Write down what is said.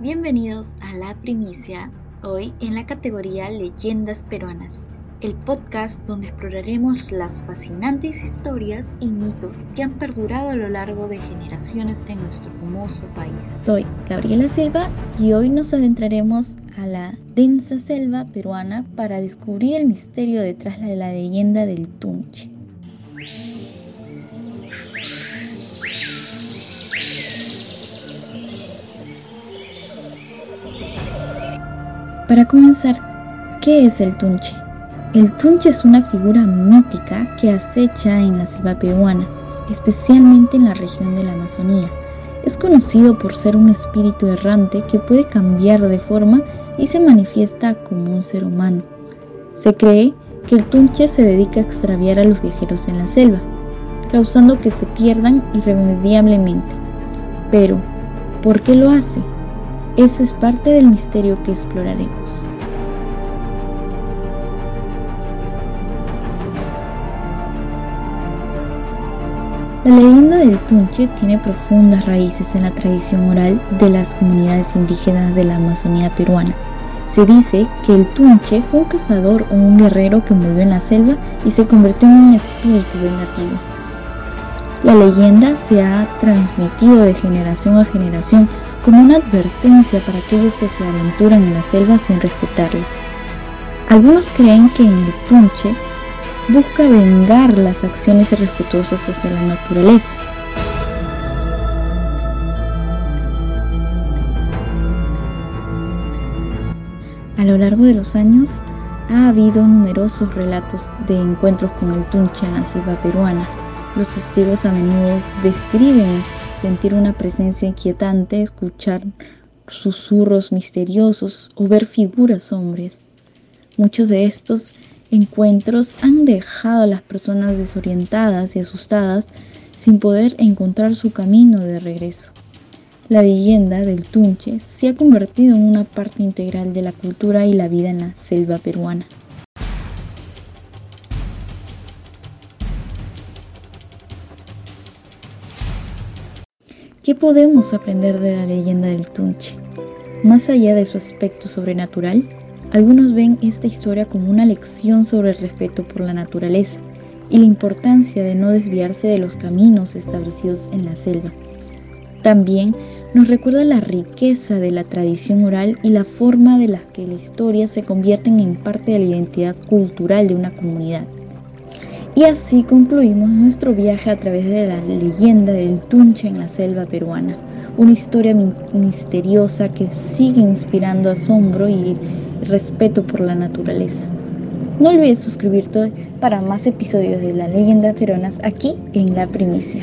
Bienvenidos a La Primicia, hoy en la categoría Leyendas Peruanas, el podcast donde exploraremos las fascinantes historias y mitos que han perdurado a lo largo de generaciones en nuestro famoso país. Soy Gabriela Silva y hoy nos adentraremos a la densa selva peruana para descubrir el misterio detrás de la leyenda del Tunche. Para comenzar, ¿qué es el tunche? El tunche es una figura mítica que acecha en la selva peruana, especialmente en la región de la Amazonía. Es conocido por ser un espíritu errante que puede cambiar de forma y se manifiesta como un ser humano. Se cree que el tunche se dedica a extraviar a los viajeros en la selva, causando que se pierdan irremediablemente. Pero, ¿por qué lo hace? Eso es parte del misterio que exploraremos. La leyenda del Tunche tiene profundas raíces en la tradición oral de las comunidades indígenas de la Amazonía peruana. Se dice que el Tunche fue un cazador o un guerrero que murió en la selva y se convirtió en un espíritu vengativo. La leyenda se ha transmitido de generación a generación como una advertencia para aquellos que se aventuran en la selva sin respetarla. Algunos creen que el punche busca vengar las acciones irrespetuosas hacia la naturaleza. A lo largo de los años ha habido numerosos relatos de encuentros con el tunche en la selva peruana. Los testigos a menudo describen sentir una presencia inquietante, escuchar susurros misteriosos o ver figuras hombres. Muchos de estos encuentros han dejado a las personas desorientadas y asustadas sin poder encontrar su camino de regreso. La leyenda del Tunche se ha convertido en una parte integral de la cultura y la vida en la selva peruana. ¿Qué podemos aprender de la leyenda del Tunche? Más allá de su aspecto sobrenatural, algunos ven esta historia como una lección sobre el respeto por la naturaleza y la importancia de no desviarse de los caminos establecidos en la selva. También nos recuerda la riqueza de la tradición oral y la forma de la que la historia se convierten en parte de la identidad cultural de una comunidad. Y así concluimos nuestro viaje a través de la leyenda del Tunche en la selva peruana, una historia misteriosa que sigue inspirando asombro y respeto por la naturaleza. No olvides suscribirte para más episodios de la leyenda peruanas aquí en La Primicia.